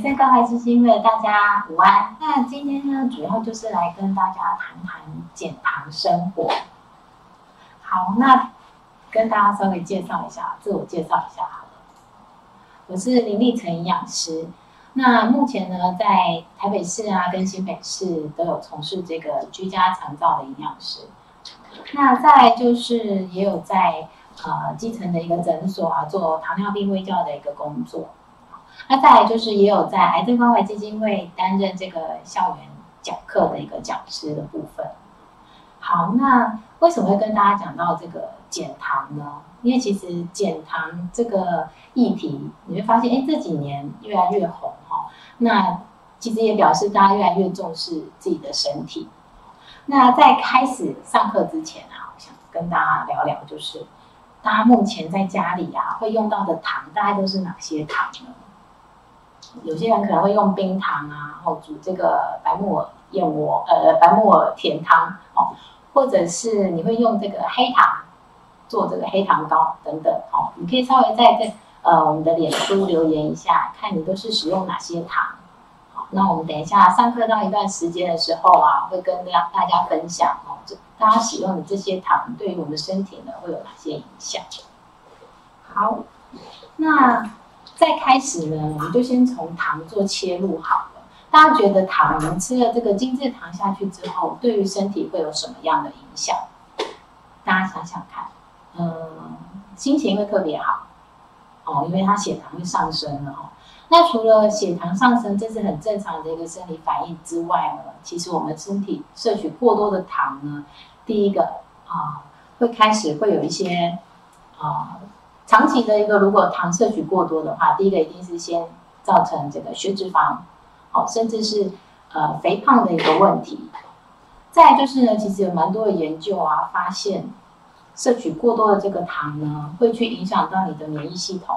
生关怀基金会大家午安。那今天呢，主要就是来跟大家谈谈减糖生活。好，那跟大家稍微介绍一下，自我介绍一下好了。我是林立成营养师。那目前呢，在台北市啊跟新北市都有从事这个居家长照的营养师。那再就是也有在呃基层的一个诊所啊做糖尿病卫教的一个工作。那再来就是也有在癌症关怀基金会担任这个校园讲课的一个讲师的部分。好，那为什么会跟大家讲到这个减糖呢？因为其实减糖这个议题，你会发现，哎，这几年越来越红哈。那其实也表示大家越来越重视自己的身体。那在开始上课之前啊，想跟大家聊聊，就是大家目前在家里啊会用到的糖，大概都是哪些糖呢？有些人可能会用冰糖啊，然后煮这个白木耳燕窝，呃，白木耳甜汤哦，或者是你会用这个黑糖做这个黑糖糕等等哦。你可以稍微在这呃我们的脸书留言一下，看你都是使用哪些糖。好，那我们等一下上课到一段时间的时候啊，会跟大家大家分享哦，这大家使用的这些糖对于我们身体呢会有哪些影响？好，那。在开始呢，我们就先从糖做切入好了。大家觉得糖吃了这个精制糖下去之后，对于身体会有什么样的影响？大家想想看，嗯，心情会特别好哦，因为它血糖会上升了哦。那除了血糖上升，这是很正常的一个生理反应之外呢，其实我们身体摄取过多的糖呢，第一个啊，会开始会有一些啊。长期的一个，如果糖摄取过多的话，第一个一定是先造成这个血脂肪，好，甚至是呃肥胖的一个问题。再就是呢，其实有蛮多的研究啊，发现摄取过多的这个糖呢，会去影响到你的免疫系统，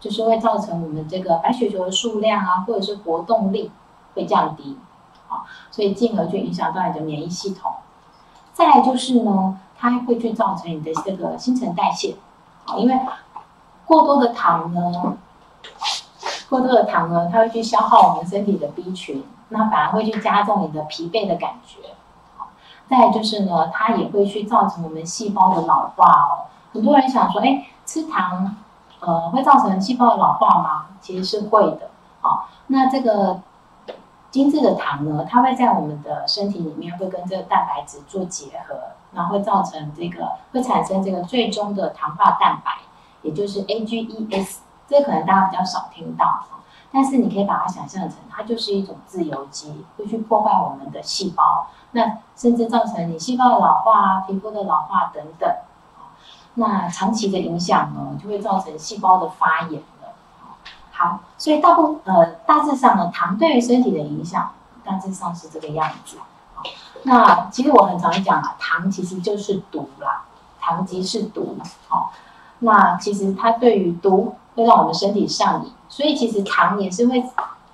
就是会造成我们这个白血球的数量啊，或者是活动力会降低，好，所以进而去影响到你的免疫系统。再来就是呢，它会去造成你的这个新陈代谢。因为过多的糖呢，过多的糖呢，它会去消耗我们身体的 B 群，那反而会去加重你的疲惫的感觉。再就是呢，它也会去造成我们细胞的老化哦。很多人想说，哎，吃糖，呃，会造成细胞的老化吗？其实是会的。好，那这个精致的糖呢，它会在我们的身体里面会跟这个蛋白质做结合。然后会造成这个，会产生这个最终的糖化蛋白，也就是 AGEs，这可能大家比较少听到，但是你可以把它想象成，它就是一种自由基，会去破坏我们的细胞，那甚至造成你细胞的老化啊、皮肤的老化等等，那长期的影响呢，就会造成细胞的发炎了。好，所以大部呃大致上呢，糖对于身体的影响大致上是这个样子。那其实我很常讲啊，糖其实就是毒啦，糖即是毒哦。那其实它对于毒会让我们身体上瘾，所以其实糖也是会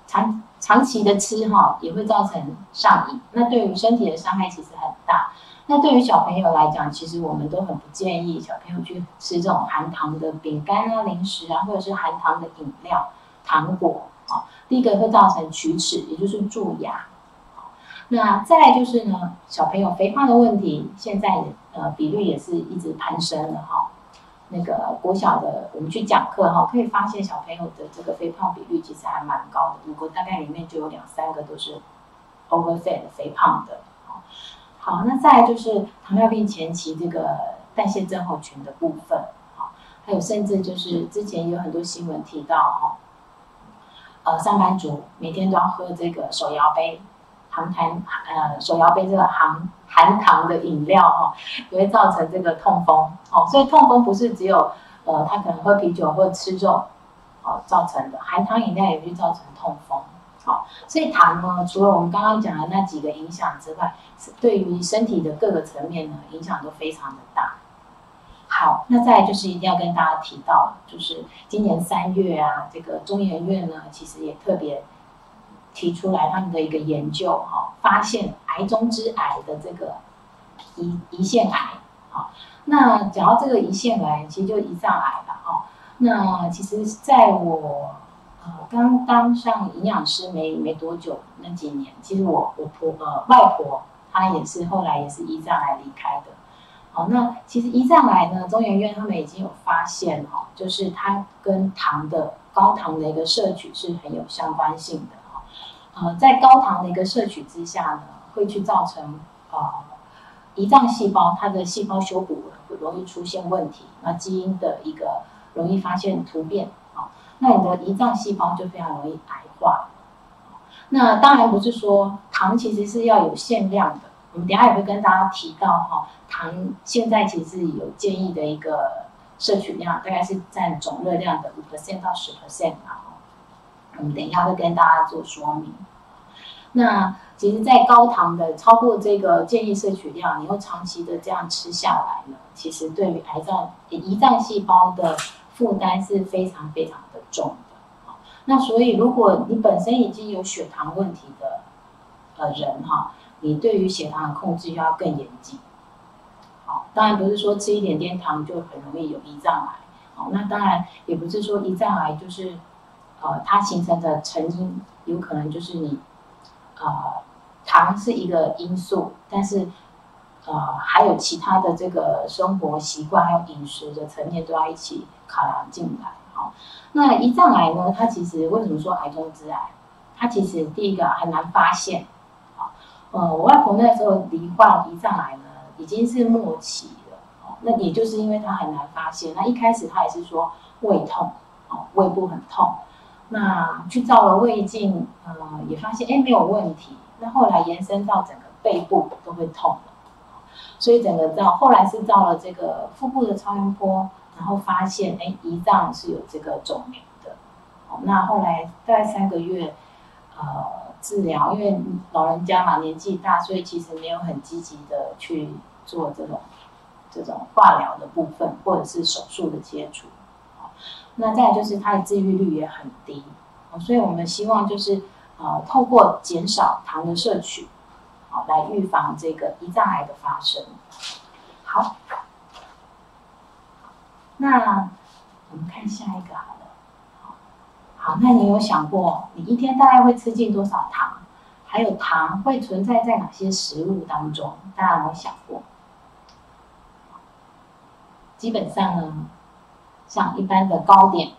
长长期的吃哈，也会造成上瘾。那对于身体的伤害其实很大。那对于小朋友来讲，其实我们都很不建议小朋友去吃这种含糖的饼干啊、零食啊，或者是含糖的饮料、糖果啊。第一个会造成龋齿，也就是蛀牙。那再来就是呢，小朋友肥胖的问题，现在呃比率也是一直攀升了哈。那个国小的我们去讲课哈，可以发现小朋友的这个肥胖比率其实还蛮高的，五个大概里面就有两三个都是 overfed 肥胖的。好，那再来就是糖尿病前期这个代谢症候群的部分，好，还有甚至就是之前有很多新闻提到哈，呃，上班族每天都要喝这个手摇杯。含糖呃手摇杯这个含含糖的饮料哈，也会造成这个痛风哦。所以痛风不是只有呃他可能喝啤酒或吃肉哦造成的，含糖饮料也会造成痛风。好，所以糖呢，除了我们刚刚讲的那几个影响之外，对于身体的各个层面呢，影响都非常的大。好，那再就是一定要跟大家提到，就是今年三月啊，这个中研院呢，其实也特别。提出来他们的一个研究，哈，发现癌中之癌的这个胰胰腺癌，好，那讲到这个胰腺癌，其实就胰脏癌了，哈。那其实在我呃，刚当上营养师没没多久，那几年，其实我我婆呃外婆她也是后来也是胰脏癌离开的。好，那其实胰脏癌呢，中研院他们已经有发现哈，就是它跟糖的高糖的一个摄取是很有相关性的。呃，在高糖的一个摄取之下呢，会去造成呃胰脏细胞它的细胞修补容易出现问题，那基因的一个容易发现突变啊，那你的胰脏细胞就非常容易癌化。那当然不是说糖其实是要有限量的。我们等下也会跟大家提到哈，糖现在其实有建议的一个摄取量，大概是占总热量的五 percent 到十 percent 嘛。我们等一下会跟大家做说明。那其实，在高糖的超过这个建议摄取量，你又长期的这样吃下来呢，其实对于癌症胰脏细胞的负担是非常非常的重的。那所以，如果你本身已经有血糖问题的呃人哈。你对于血糖的控制要更严谨，好，当然不是说吃一点点糖就很容易有胰脏癌，好，那当然也不是说胰脏癌就是，呃，它形成的成因有可能就是你，呃，糖是一个因素，但是，呃，还有其他的这个生活习惯还有饮食的层面都要一起考量进来，好，那胰脏癌呢，它其实为什么说癌中之癌？它其实第一个很难发现。呃，我外婆那时候罹患胰脏癌呢，已经是末期了。哦，那也就是因为她很难发现。那一开始她也是说胃痛，哦，胃部很痛。那去照了胃镜，呃，也发现哎没有问题。那后来延伸到整个背部都会痛，所以整个照后来是照了这个腹部的超音波，然后发现哎胰脏是有这个肿瘤的。那后来大概三个月，呃。治疗，因为老人家嘛年纪大，所以其实没有很积极的去做这种这种化疗的部分，或者是手术的切除。那再就是它的治愈率也很低，所以我们希望就是呃透过减少糖的摄取，好来预防这个胰脏癌的发生。好，那我们看下一个好了。好，那你有想过，你一天大概会吃进多少糖？还有糖会存在在哪些食物当中？大家有没有想过？基本上呢，像一般的糕点，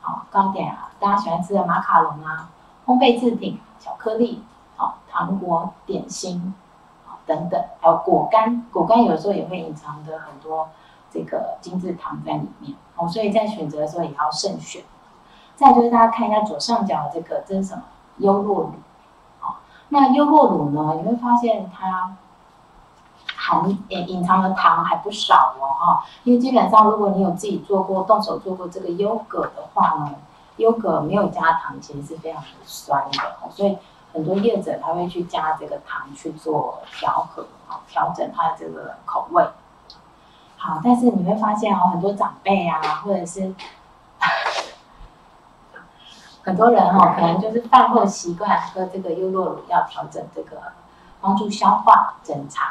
好糕点啊，大家喜欢吃的马卡龙啊，烘焙制品、巧克力、好糖果、点心，等等，还有果干，果干有时候也会隐藏着很多这个精致糖在里面，哦，所以在选择的时候也要慎选。再就是大家看一下左上角这个，这是什么？优酪乳。好，那优酪乳呢？你会发现它含隐隐藏的糖还不少哦，哈。因为基本上，如果你有自己做过、动手做过这个优格的话呢，优格没有加糖，其实是非常的酸的，所以很多业者他会去加这个糖去做调和，调整它的这个口味。好，但是你会发现哦，很多长辈啊，或者是。很多人哈，可能就是饭后习惯喝这个优酪乳，要调整这个帮助消化整肠，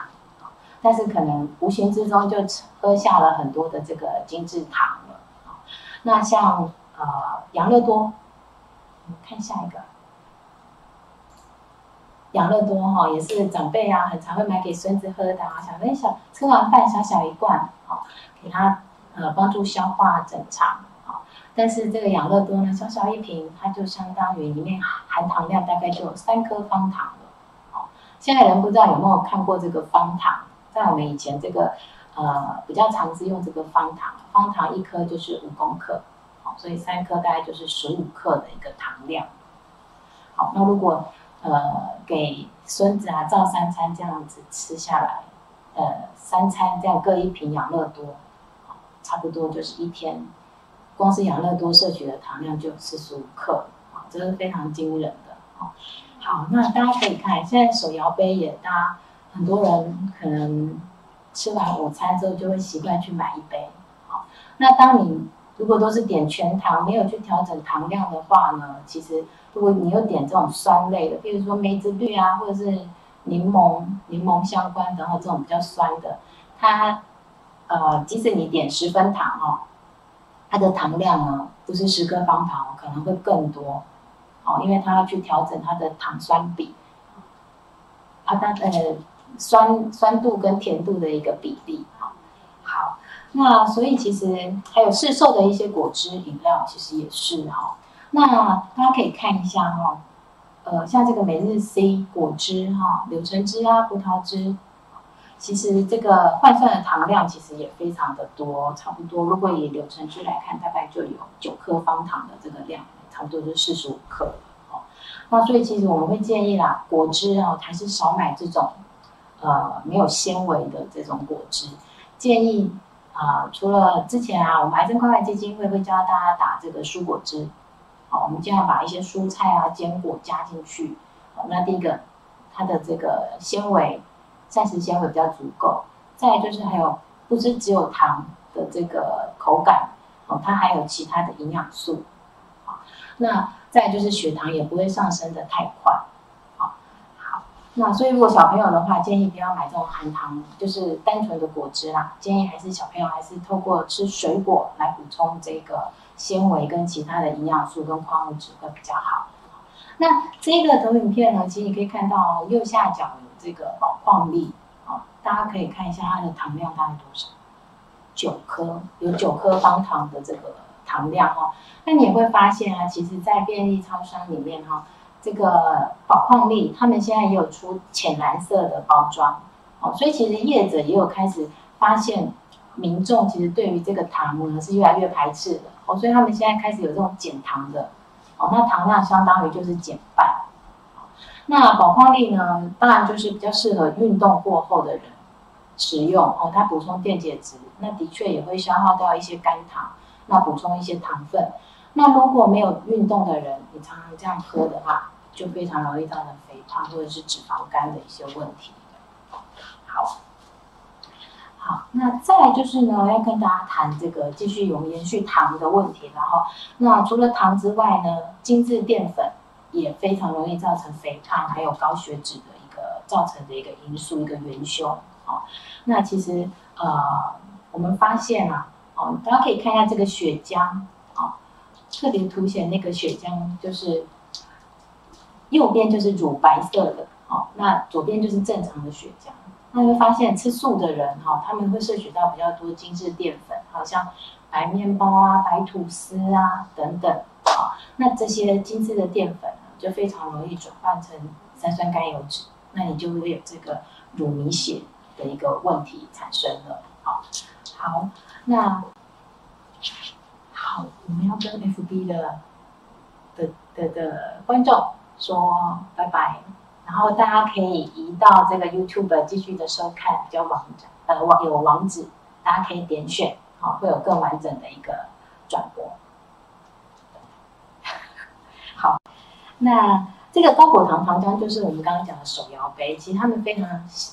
但是可能无形之中就喝下了很多的这个精制糖了。那像呃养乐多，我们看下一个，养乐多哈也是长辈啊很常会买给孙子喝的啊，小那小吃完饭小小一罐，好给他呃帮助消化整肠。但是这个养乐多呢，小小一瓶，它就相当于里面含糖量大概就有三颗方糖了。好，现在人不知道有没有看过这个方糖，在我们以前这个呃比较常是用这个方糖，方糖一颗就是五公克，好，所以三颗大概就是十五克的一个糖量。好，那如果呃给孙子啊照三餐这样子吃下来，呃三餐这样各一瓶养乐多，差不多就是一天。光是养乐多摄取的糖量就四十五克，啊，这是非常惊人的，好，那大家可以看，现在手摇杯也，大很多人可能吃完午餐之后就会习惯去买一杯，好，那当你如果都是点全糖，没有去调整糖量的话呢，其实如果你又点这种酸类的，比如说梅子绿啊，或者是柠檬、柠檬相关，然后这种比较酸的，它，呃，即使你点十分糖哦。它的糖量呢，不是十克方糖，可能会更多，哦，因为它要去调整它的糖酸比，啊，它呃酸酸度跟甜度的一个比例，好，好，那所以其实还有市售的一些果汁饮料，其实也是哈，那大家可以看一下哈，呃，像这个每日 C 果汁哈，柳橙汁啊，葡萄汁。其实这个换算的糖量其实也非常的多，差不多如果以柳橙汁来看，大概就有九克方糖的这个量，差不多就四十五克哦。那所以其实我们会建议啦，果汁哦还是少买这种呃没有纤维的这种果汁。建议啊，除了之前啊，我们癌症关怀基金会会教大家打这个蔬果汁，好，我们尽量把一些蔬菜啊、坚果加进去。好，那第一个它的这个纤维。膳食纤维比较足够，再就是还有不是只有糖的这个口感哦，它还有其他的营养素，好，那再就是血糖也不会上升的太快，那所以如果小朋友的话，建议不要买这种含糖，就是单纯的果汁啦，建议还是小朋友还是透过吃水果来补充这个纤维跟其他的营养素跟矿物质会比较好。那这个投影片呢，其实你可以看到右下角有。这个宝矿力，啊，大家可以看一下它的糖量大概多少，九颗，有九颗方糖的这个糖量哈。那你也会发现啊，其实，在便利超商里面哈，这个宝矿力，他们现在也有出浅蓝色的包装，哦，所以其实业者也有开始发现，民众其实对于这个糖呢是越来越排斥的，哦，所以他们现在开始有这种减糖的，哦，那糖量相当于就是减半。那宝矿力呢？当然就是比较适合运动过后的人食用哦。它补充电解质，那的确也会消耗掉一些肝糖，那补充一些糖分。那如果没有运动的人，你常常这样喝的话，就非常容易造成肥胖或者是脂肪肝的一些问题。好，好，那再来就是呢，要跟大家谈这个继续有延续糖的问题。然后，那除了糖之外呢，精致淀粉。也非常容易造成肥胖，还有高血脂的一个造成的一个因素，一个元凶。哦，那其实呃，我们发现啊，哦，大家可以看一下这个血浆，特别凸显那个血浆，就是右边就是乳白色的，哦，那左边就是正常的血浆。那会发现吃素的人，哈，他们会摄取到比较多精致淀粉，好像白面包啊、白吐司啊等等，啊，那这些精致的淀粉。就非常容易转换成三酸甘油脂，那你就会有这个乳糜血的一个问题产生了。好，好，那好，我们要跟 FB 的的的的观众说拜拜，然后大家可以移到这个 YouTube 继续的收看，比较网站呃网有网址，大家可以点选，好，会有更完整的一个转播。好那这个高果糖糖浆就是我们刚刚讲的手摇杯，其实他们非常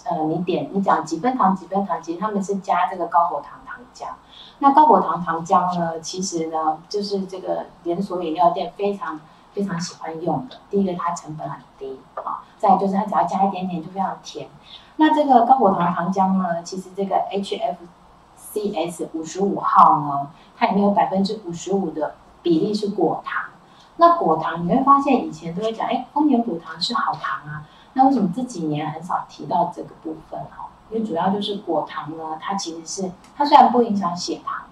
呃，你点你讲几分糖几分糖，其实他们是加这个高果糖糖浆。那高果糖糖浆呢，其实呢就是这个连锁饮料店非常非常喜欢用的。第一个它成本很低啊，再就是它只要加一点点就非常甜。那这个高果糖糖浆呢，其实这个 HFCS 五十五号呢，它里面有百分之五十五的比例是果糖。那果糖你会发现以前都会讲，哎，丰年果糖是好糖啊。那为什么这几年很少提到这个部分哦？因为主要就是果糖呢，它其实是它虽然不影响血糖，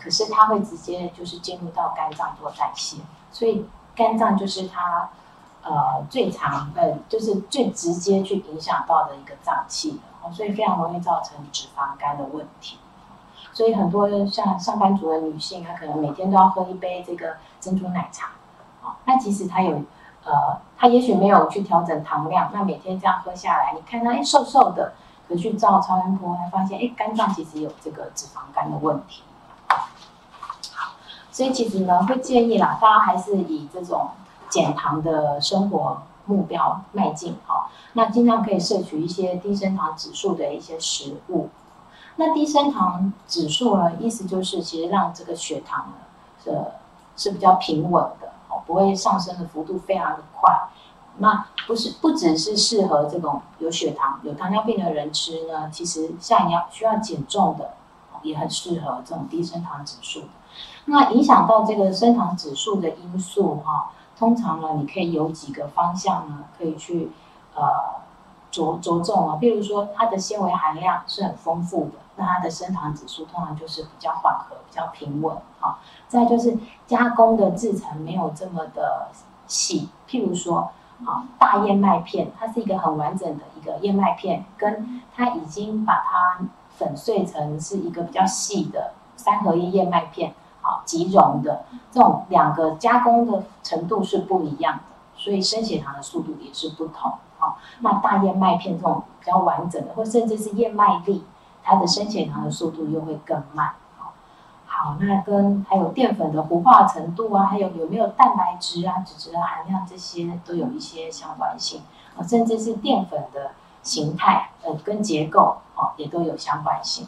可是它会直接就是进入到肝脏做代谢，所以肝脏就是它呃最常呃就是最直接去影响到的一个脏器，所以非常容易造成脂肪肝的问题。所以很多像上班族的女性，她可能每天都要喝一杯这个珍珠奶茶。那即使他有，呃，他也许没有去调整糖量，那每天这样喝下来，你看他哎瘦瘦的，可去照超音波，还发现哎肝脏其实有这个脂肪肝的问题。好，所以其实呢会建议啦，大家还是以这种减糖的生活目标迈进哈。那尽量可以摄取一些低升糖指数的一些食物。那低升糖指数呢，意思就是其实让这个血糖呢是是比较平稳的。不会上升的幅度非常的快，那不是不只是适合这种有血糖、有糖尿病的人吃呢。其实像你要需要减重的，也很适合这种低升糖指数。那影响到这个升糖指数的因素哈，通常呢，你可以有几个方向呢，可以去呃着着重啊，比如说它的纤维含量是很丰富的，那它的升糖指数通常就是比较缓和、比较平稳啊。再就是加工的制成没有这么的细，譬如说啊大燕麦片，它是一个很完整的一个燕麦片，跟它已经把它粉碎成是一个比较细的三合一燕麦片。啊，即溶的这种两个加工的程度是不一样的，所以升血糖的速度也是不同。啊，那大燕麦片这种比较完整的，或甚至是燕麦粒，它的升血糖的速度又会更慢。好，那跟还有淀粉的糊化程度啊，还有有没有蛋白质啊、脂质的含量这些都有一些相关性。啊，甚至是淀粉的形态，呃，跟结构，哦，也都有相关性。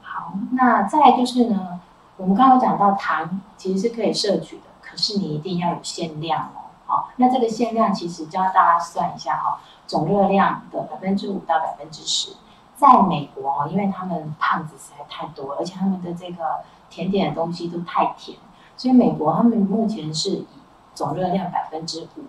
好，那再就是呢？我们刚刚讲到糖其实是可以摄取的，可是你一定要有限量哦。好，那这个限量其实教大家算一下哈，总热量的百分之五到百分之十。在美国哦，因为他们胖子实在太多，而且他们的这个甜点的东西都太甜，所以美国他们目前是以总热量百分之五。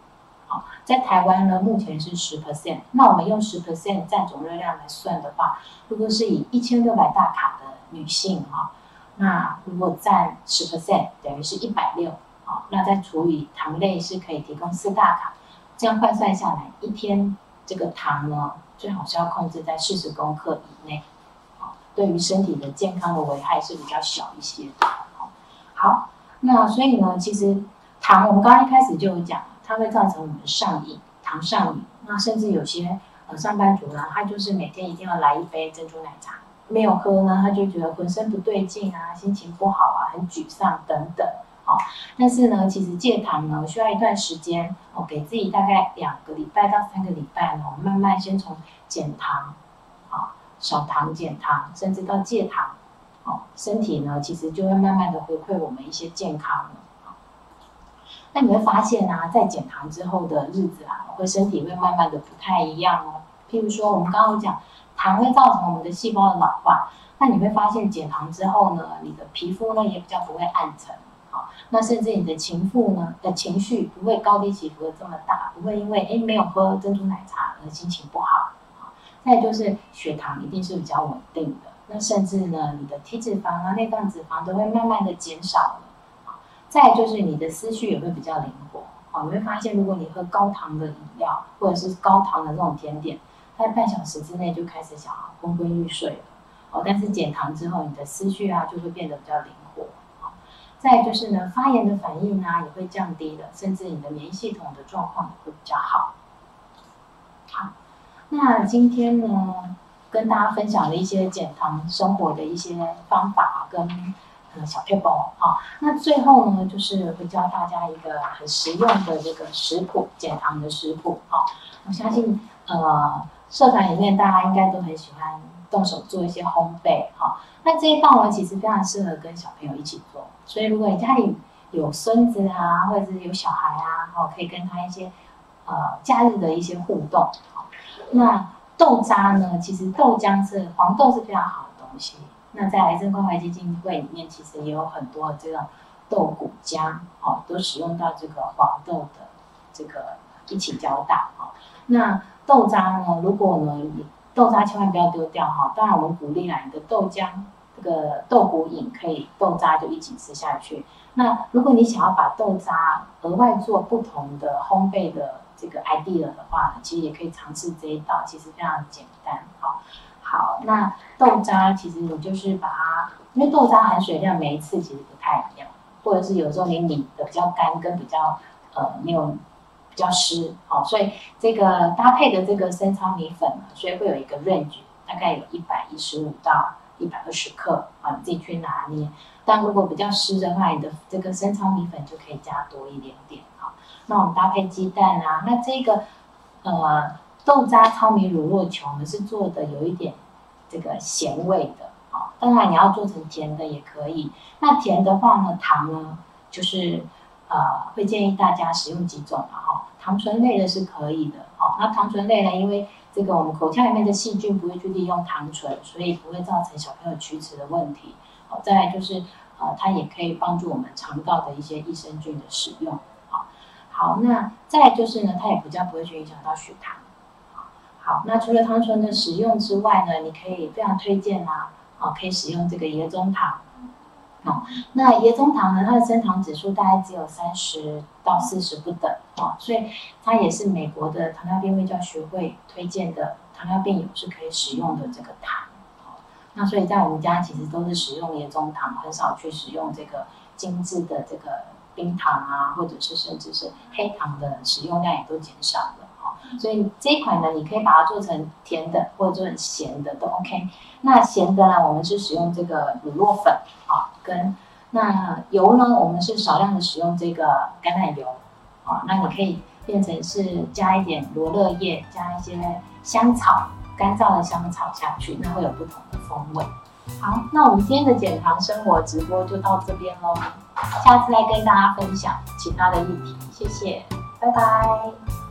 好，在台湾呢，目前是十 percent。那我们用十 percent 占总热量来算的话，如果是以一千六百大卡的女性哈。那如果占十 percent，等于是一百六，好，那再除以糖类是可以提供四大卡，这样换算下来，一天这个糖呢，最好是要控制在四十公克以内，好，对于身体的健康的危害是比较小一些的，好，好，那所以呢，其实糖我们刚刚一开始就有讲，它会造成我们上瘾，糖上瘾，那甚至有些呃上班族呢，他就是每天一定要来一杯珍珠奶茶。没有喝呢，他就觉得浑身不对劲啊，心情不好啊，很沮丧等等，哦。但是呢，其实戒糖呢需要一段时间哦，给自己大概两个礼拜到三个礼拜呢，慢慢先从减糖，啊，少糖减糖，甚至到戒糖，哦，身体呢其实就会慢慢的回馈我们一些健康了。那你会发现啊，在减糖之后的日子啊，会身体会慢慢的不太一样哦。譬如说，我们刚刚讲。糖会造成我们的细胞的老化，那你会发现减糖之后呢，你的皮肤呢也比较不会暗沉，那甚至你的情妇呢的情绪不会高低起伏的这么大，不会因为哎没有喝珍珠奶茶而心情不好，好，再就是血糖一定是比较稳定的，那甚至呢你的体脂肪啊内脏脂肪都会慢慢的减少了，再就是你的思绪也会比较灵活，好，你会发现如果你喝高糖的饮料或者是高糖的这种甜点。在半小时之内就开始想要昏昏欲睡了，哦，但是减糖之后，你的思绪啊就会变得比较灵活，再就是呢，发炎的反应啊也会降低了，甚至你的免疫系统的状况也会比较好。好，那今天呢，跟大家分享了一些减糖生活的一些方法跟呃小贴包啊，那最后呢，就是会教大家一个很实用的这个食谱，减糖的食谱啊，我相信呃。社团里面，大家应该都很喜欢动手做一些烘焙，哈。那这一道呢，其实非常适合跟小朋友一起做。所以，如果你家里有孙子啊，或者是有小孩啊，哦，可以跟他一些呃假日的一些互动。好，那豆渣呢，其实豆浆是黄豆是非常好的东西。那在癌症关怀基金会里面，其实也有很多这个豆谷浆，哦，都使用到这个黄豆的这个一起搅打，哦，那。豆渣呢？如果呢，你豆渣千万不要丢掉哈。当然，我们鼓励啦，你的豆浆这个豆鼓饮可以豆渣就一起吃下去。那如果你想要把豆渣额外做不同的烘焙的这个 idea 的话，其实也可以尝试这一道，其实非常简单。哈，好，那豆渣其实你就是把它，因为豆渣含水量每一次其实不太一样，或者是有时候你拧的比较干，跟比较呃没有。比较湿，好，所以这个搭配的这个生糙米粉，所以会有一个 range，大概有一百一十五到一百二十克，啊，你自己去拿捏。但如果比较湿的话，你的这个生糙米粉就可以加多一点点，好。那我们搭配鸡蛋啊，那这个呃豆渣糙米乳酪球呢是做的有一点这个咸味的，好，当然你要做成甜的也可以。那甜的话呢，糖呢就是。呃，会建议大家使用几种嘛哈，糖醇类的是可以的，哦，那糖醇类呢，因为这个我们口腔里面的细菌不会去利用糖醇，所以不会造成小朋友龋齿的问题。好，再来就是呃，它也可以帮助我们肠道的一些益生菌的使用。好，好，那再来就是呢，它也比较不会去影响到血糖。好，那除了糖醇的使用之外呢，你可以非常推荐啊，好，可以使用这个椰棕糖。哦，那椰棕糖呢，它的升糖指数大概只有三十到四十不等哦，所以它也是美国的糖尿病卫教学会推荐的糖尿病友是可以使用的这个糖。哦，那所以在我们家其实都是使用椰棕糖，很少去使用这个精致的这个冰糖啊，或者是甚至是黑糖的使用量也都减少了。所以这一款呢，你可以把它做成甜的，或者做成咸的都 OK。那咸的呢，我们是使用这个乳酪粉啊，跟那油呢，我们是少量的使用这个橄榄油啊。那你可以变成是加一点罗勒叶，加一些香草，干燥的香草下去，那会有不同的风味。好，那我们今天的减糖生活直播就到这边喽，下次再跟大家分享其他的议题，谢谢，拜拜。